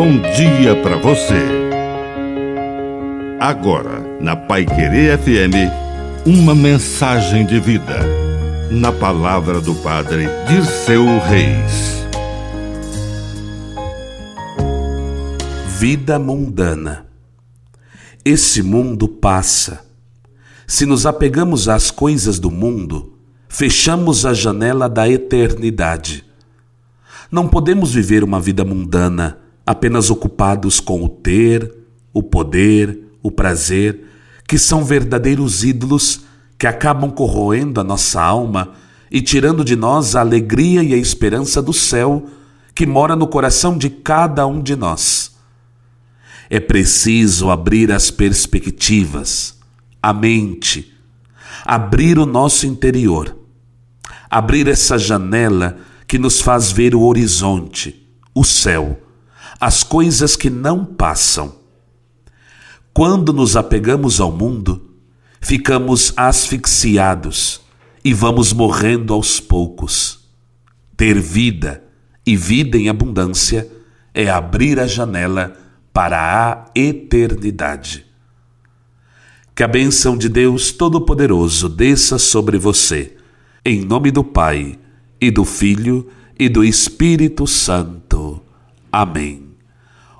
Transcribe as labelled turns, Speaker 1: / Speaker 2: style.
Speaker 1: bom dia para você. Agora, na Pai Querer FM, uma mensagem de vida. Na palavra do Padre de seu Reis.
Speaker 2: Vida mundana. Esse mundo passa. Se nos apegamos às coisas do mundo, fechamos a janela da eternidade. Não podemos viver uma vida mundana apenas ocupados com o ter, o poder, o prazer, que são verdadeiros ídolos que acabam corroendo a nossa alma e tirando de nós a alegria e a esperança do céu que mora no coração de cada um de nós. É preciso abrir as perspectivas, a mente, abrir o nosso interior, abrir essa janela que nos faz ver o horizonte, o céu, as coisas que não passam. Quando nos apegamos ao mundo, ficamos asfixiados e vamos morrendo aos poucos. Ter vida e vida em abundância é abrir a janela para a eternidade. Que a bênção de Deus Todo-Poderoso desça sobre você, em nome do Pai e do Filho e do Espírito Santo. Amém.